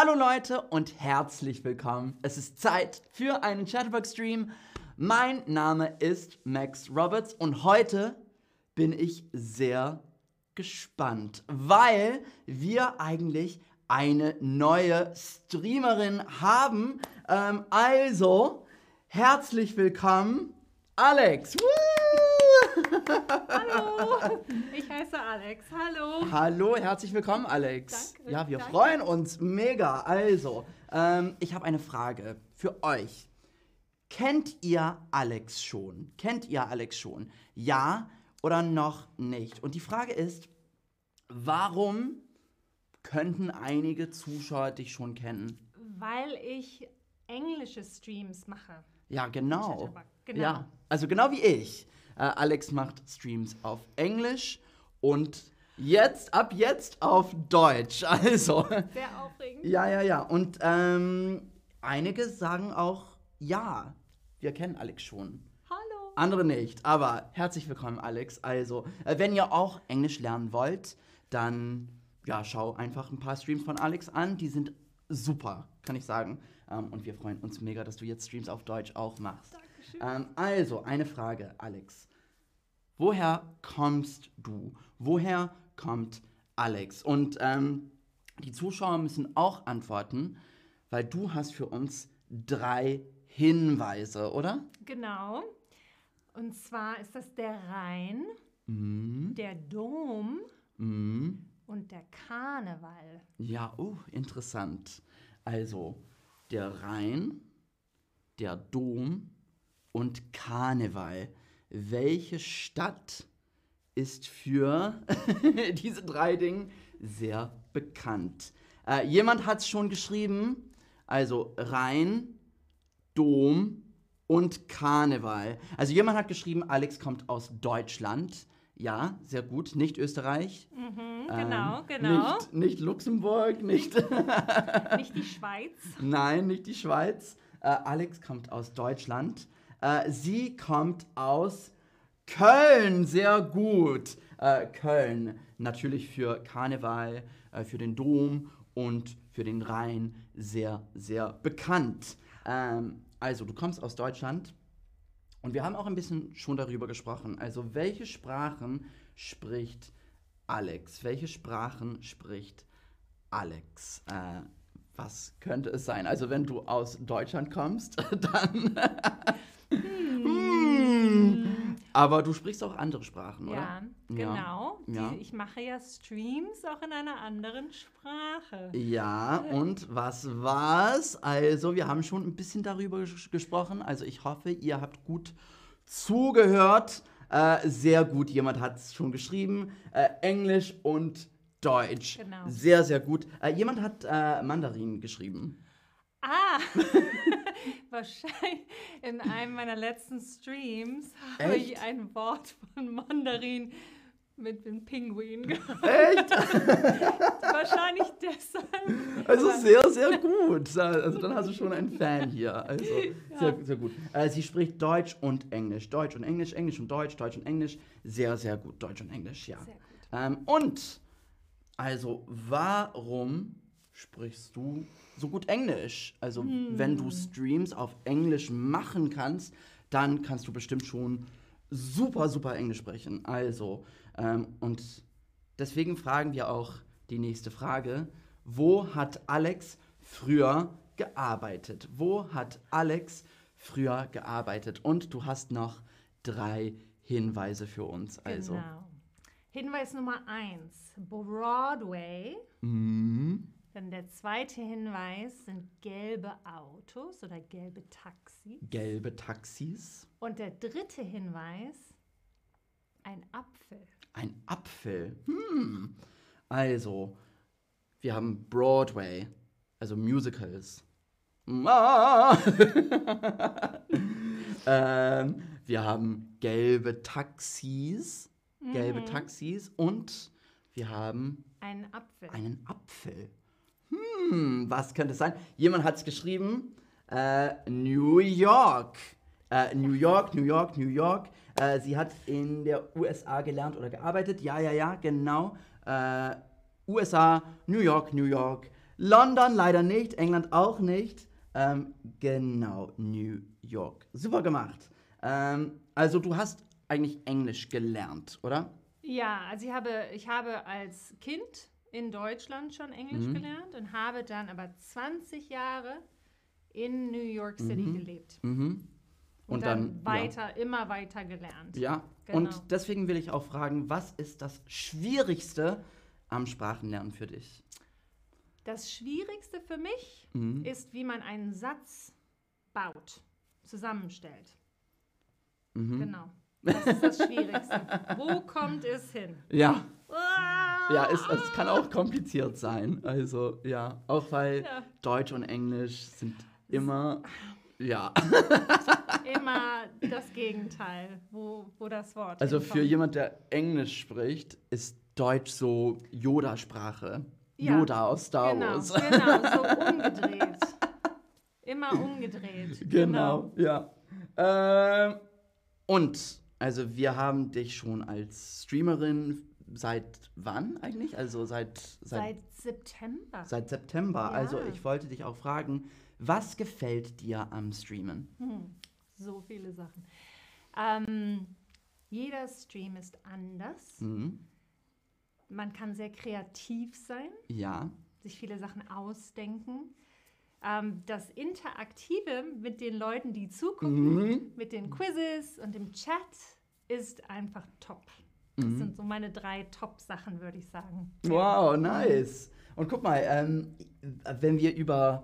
Hallo Leute und herzlich willkommen. Es ist Zeit für einen Chatterbox-Stream. Mein Name ist Max Roberts und heute bin ich sehr gespannt, weil wir eigentlich eine neue Streamerin haben. Ähm, also, herzlich willkommen, Alex. Woo! Hallo, ich heiße Alex. Hallo. Hallo, herzlich willkommen, Alex. Danke, ja, wir danke. freuen uns mega. Also, ähm, ich habe eine Frage für euch. Kennt ihr Alex schon? Kennt ihr Alex schon? Ja oder noch nicht? Und die Frage ist, warum könnten einige Zuschauer dich schon kennen? Weil ich englische Streams mache. Ja, genau. Genau. Ja, also genau wie ich. Äh, Alex macht Streams auf Englisch und jetzt, ab jetzt auf Deutsch. Also, Sehr aufregend. ja, ja, ja. Und ähm, einige sagen auch, ja, wir kennen Alex schon. Hallo. Andere nicht, aber herzlich willkommen, Alex. Also, äh, wenn ihr auch Englisch lernen wollt, dann ja, schau einfach ein paar Streams von Alex an. Die sind super, kann ich sagen. Ähm, und wir freuen uns mega, dass du jetzt Streams auf Deutsch auch machst. Dankeschön. Ähm, also, eine Frage, Alex. Woher kommst du? Woher kommt Alex? Und ähm, die Zuschauer müssen auch antworten, weil du hast für uns drei Hinweise, oder? Genau. Und zwar ist das der Rhein, Mhm. der Dom Mhm. und der Karneval. Ja, oh, interessant. Also, der Rhein, der Dom und Karneval. Welche Stadt ist für diese drei Dinge sehr bekannt? Äh, jemand hat es schon geschrieben. Also Rhein, Dom und Karneval. Also jemand hat geschrieben, Alex kommt aus Deutschland. Ja, sehr gut. Nicht Österreich. Mhm, Ähm, genau, genau. Nicht, nicht Luxemburg, nicht. Nicht die Schweiz. Nein, nicht die Schweiz. Äh, Alex kommt aus Deutschland. Äh, sie kommt aus Köln. Sehr gut. Äh, Köln. Natürlich für Karneval, äh, für den Dom und für den Rhein sehr, sehr bekannt. Ähm, also, du kommst aus Deutschland. Und wir haben auch ein bisschen schon darüber gesprochen. Also, welche Sprachen spricht Alex? Welche Sprachen spricht Alex? Äh, was könnte es sein? Also, wenn du aus Deutschland kommst, dann. Hm. Aber du sprichst auch andere Sprachen, oder? Ja, genau. Ja. Die, ich mache ja Streams auch in einer anderen Sprache. Ja, und was war's? Also, wir haben schon ein bisschen darüber ges gesprochen. Also, ich hoffe, ihr habt gut zugehört. Äh, sehr gut, jemand hat es schon geschrieben. Äh, Englisch und Deutsch. Genau. Sehr, sehr gut. Äh, jemand hat äh, Mandarin geschrieben. Ah, wahrscheinlich in einem meiner letzten Streams habe Echt? ich ein Wort von Mandarin mit dem Pinguin gehabt. Echt? Wahrscheinlich deshalb. Also Aber- sehr, sehr gut. Also dann hast du schon einen Fan hier. Also sehr, sehr gut. Äh, sie spricht Deutsch und Englisch. Deutsch und Englisch, Englisch und Deutsch, Deutsch und Englisch. Sehr, sehr gut. Deutsch und Englisch, ja. Sehr gut. Ähm, und, also, warum sprichst du so gut Englisch? Also, wenn du Streams auf Englisch machen kannst, dann kannst du bestimmt schon super, super Englisch sprechen. Also, ähm, und deswegen fragen wir auch die nächste Frage. Wo hat Alex früher gearbeitet? Wo hat Alex früher gearbeitet? Und du hast noch drei Hinweise für uns. Also, Genau. Hinweis Nummer eins: Broadway. Mhm. Dann der zweite Hinweis sind gelbe Autos oder gelbe Taxis. gelbe Taxis, Und der dritte Hinweis: ein Apfel. ein Apfel. Hm. Also, wir haben Broadway, also Musicals. Ah. ähm, wir haben gelbe Taxis, gelbe Taxis und wir haben Ein Apfel. einen Apfel. Hm, was könnte es sein? Jemand hat es geschrieben. Äh, New York. Äh, New York, New York, New York. Äh, sie hat in der USA gelernt oder gearbeitet. Ja, ja, ja, genau. Äh, USA, New York, New York. London leider nicht, England auch nicht. Ähm, genau, New York. Super gemacht. Ähm, also du hast eigentlich Englisch gelernt, oder? Ja, also ich habe, ich habe als Kind in Deutschland schon Englisch Mhm. gelernt und habe dann aber 20 Jahre in New York City Mhm. gelebt. Mhm. Und, Und dann, dann, ja. weiter, immer weiter gelernt. Ja, Genau. und deswegen will ich auch fragen, was ist das Schwierigste am Sprachenlernen für dich? Das Schwierigste für mich Mhm. ist, wie man einen Satz baut, zusammenstellt. Mhm. Genau. Das ist das Schwierigste. Wo kommt es hin? Ja, Ah! Ja, es, es kann auch kompliziert sein. Also, ja, auch weil Ja. Deutsch und Englisch sind immer, ja. Immer das Gegenteil, wo, wo das Wort Also für hinkommt. jemand, der Englisch spricht, ist Deutsch so Yoda-Sprache. Ja, Yoda aus Star genau, Wars. Genau, so umgedreht. Immer umgedreht. Genau, ja. Ähm, und, also wir haben dich schon als Streamerin seit wann eigentlich? Also seit, seit, Seit September. seit September. Ja. Also ich wollte dich auch fragen, was gefällt dir am Streamen? Hm, so viele Sachen. Ähm, jeder Stream ist anders. Mhm. Man kann sehr kreativ sein, Ja. sich viele Sachen ausdenken. Ähm, das Interaktive mit den Leuten, die zugucken, Mhm. mit den Quizzes und dem Chat ist einfach top. Das Mhm. sind so meine drei Top-Sachen, würde ich sagen. Wow, nice. Und guck mal, ähm, wenn wir über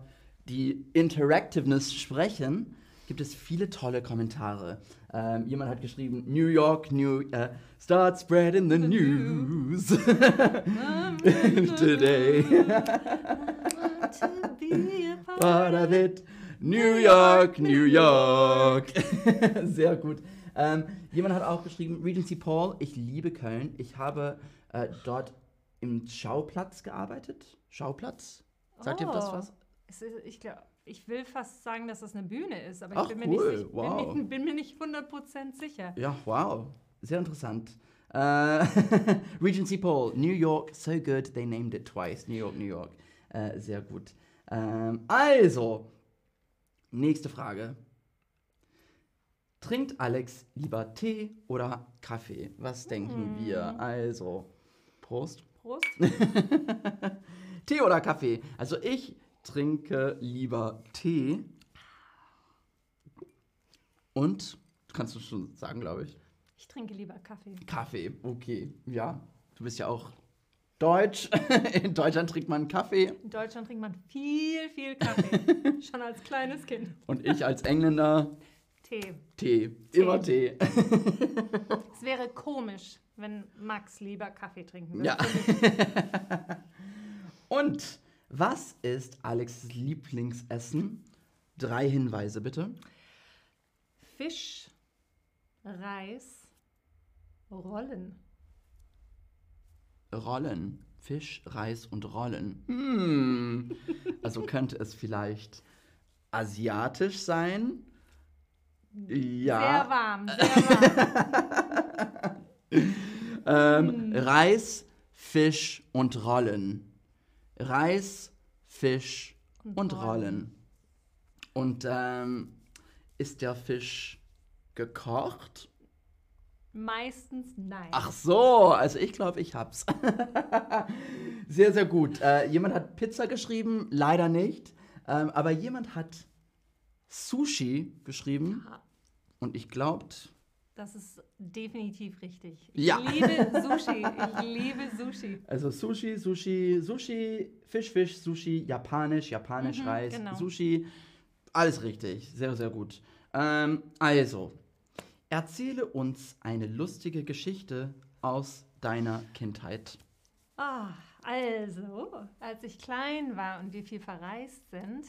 die Interactiveness sprechen, gibt es viele tolle Kommentare. Ähm, jemand hat geschrieben, New York, New, äh, start spreading the news today. To be a part Part of it, New York, New York. Sehr gut. Ähm, jemand hat auch geschrieben, Regency Paul, ich liebe Köln. Ich habe äh, dort im Schauplatz gearbeitet. Schauplatz? Sagt ihr das Oh. was? Ist, ich, glaub, ich will fast sagen, dass das eine Bühne ist, aber Ach, ich bin mir, cool, nicht, wow. bin, nicht, bin mir nicht 100% sicher. Ja, wow. Sehr interessant. Äh, Regency Paul, New York, so good, they named it twice. New York, New York. Äh, sehr gut. Ähm, also, nächste Frage. Trinkt Alex lieber Tee oder Kaffee? Was denken Hm. wir? Also, Prost. Prost. Tee oder Kaffee? Also, ich trinke lieber Tee. Und, kannst du schon sagen, glaube ich. Ich trinke lieber Kaffee. Kaffee, okay, ja. Du bist ja auch deutsch. In Deutschland trinkt man Kaffee. In Deutschland trinkt man viel, viel Kaffee. Schon als kleines Kind. Und ich als Engländer Tee. Tee. Immer Tee. Es wäre komisch, wenn Max lieber Kaffee trinken würde. Ja. Und was ist Alex' Lieblingsessen? Drei Hinweise bitte. Fisch, Reis, Rollen. Rollen. Fisch, Reis und Rollen. Hm. Also könnte es vielleicht asiatisch sein? Ja. Sehr warm, sehr warm. Ähm, Reis, Fisch und Rollen. Reis, Fisch und, Und Rollen. Rollen. Und ähm, ist der Fisch gekocht? Meistens nein. Ach so, also ich glaube, ich hab's. sehr, sehr gut. Äh, jemand hat Pizza geschrieben, leider nicht. Ähm, aber jemand hat Sushi geschrieben. Ja. Und ich glaubt, Das ist definitiv richtig. Ich Ja. liebe Sushi. Ich liebe Sushi. Also Sushi, Sushi, Sushi, Fisch, Fisch, Sushi, Japanisch, Japanisch, Mhm, Reis, genau. Sushi. Alles richtig. Sehr, sehr gut. Ähm, also, erzähle uns eine lustige Geschichte aus deiner Kindheit. Ah, also, als ich klein war und wir viel verreist sind,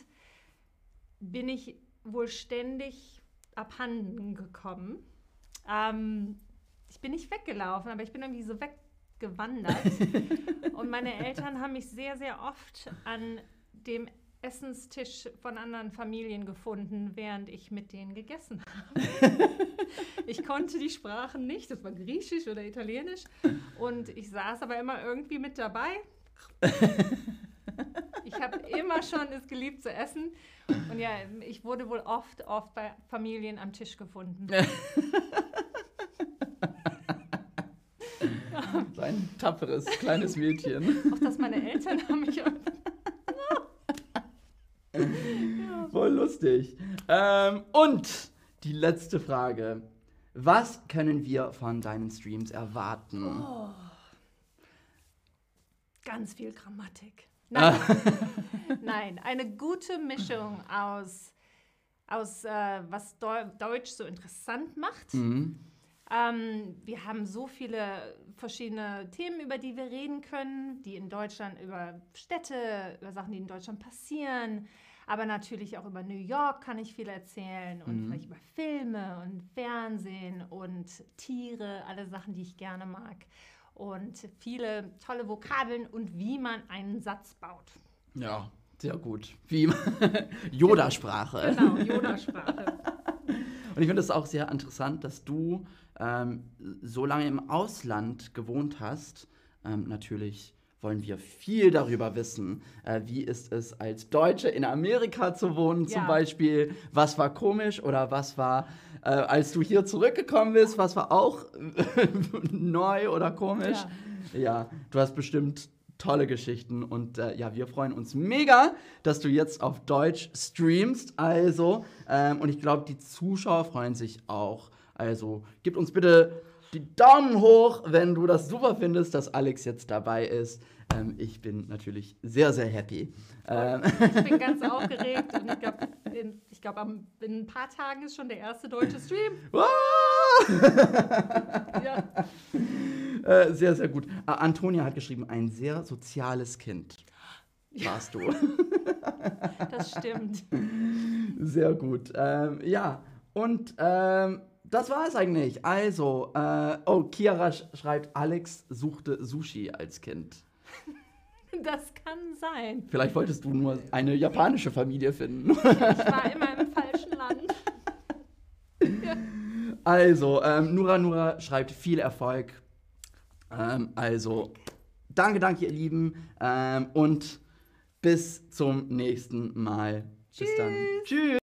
bin ich wohl ständig abhanden gekommen. Ähm, ich bin nicht weggelaufen, aber ich bin irgendwie so weggewandert. und meine Eltern haben mich sehr, sehr oft an dem Essenstisch von anderen Familien gefunden, während ich mit denen gegessen habe. ich konnte die Sprachen nicht, das war Griechisch oder Italienisch. Und ich saß aber immer irgendwie mit dabei. Ich habe immer schon es geliebt zu essen. Und ja, ich wurde wohl oft, oft bei Familien am Tisch gefunden. So ein tapferes kleines Mädchen. Auch dass meine Eltern haben mich. Voll lustig. Ähm, und die letzte Frage. Was können wir von deinen Streams erwarten? Oh. Ganz viel Grammatik. Nein, Nein eine gute Mischung aus, aus äh, was Deu Deutsch so interessant macht. Mhm. Ähm, wir haben so viele verschiedene Themen, über die wir reden können, die in Deutschland über Städte, über Sachen, die in Deutschland passieren, aber natürlich auch über New York kann ich viel erzählen und Mhm. vielleicht über Filme und Fernsehen und Tiere, alle Sachen, die ich gerne mag. Und viele tolle Vokabeln und wie man einen Satz baut. Ja, sehr gut. Wie Yoda-Sprache. Genau, Yoda-Sprache. Und ich finde es auch sehr interessant, dass du ähm, so lange im Ausland gewohnt hast. Ähm, natürlich wollen wir viel darüber wissen. Äh, wie ist es als Deutsche in Amerika zu wohnen zum Ja. Beispiel? Was war komisch oder was war, äh, als du hier zurückgekommen bist, was war auch neu oder komisch? Ja. Ja, du hast bestimmt tolle Geschichten und äh, ja, wir freuen uns mega, dass du jetzt auf Deutsch streamst. Also, ähm, und ich glaube, die Zuschauer freuen sich auch. Also, gib uns bitte die Daumen hoch, wenn du das super findest, dass Alex jetzt dabei ist. Ähm, ich bin natürlich sehr, sehr happy. Ähm, Ich bin ganz aufgeregt und ich glaube, ich glaub, in ein paar Tagen ist schon der erste deutsche Stream. Ja. äh, sehr, sehr gut. Äh, Antonia hat geschrieben, ein sehr soziales Kind warst du. Das stimmt. Sehr gut. Ähm, ja, und ähm, das war es eigentlich. Also, äh, oh, Chiara sch schreibt, Alex suchte Sushi als Kind. Das kann sein. Vielleicht wolltest du nur eine japanische Familie finden. Ich war immer im falschen Land. Also, ähm, Nura Nura schreibt viel Erfolg. Ähm, also, danke, danke, ihr Lieben. Ähm, und bis zum nächsten Mal. Bis dann. Tschüss.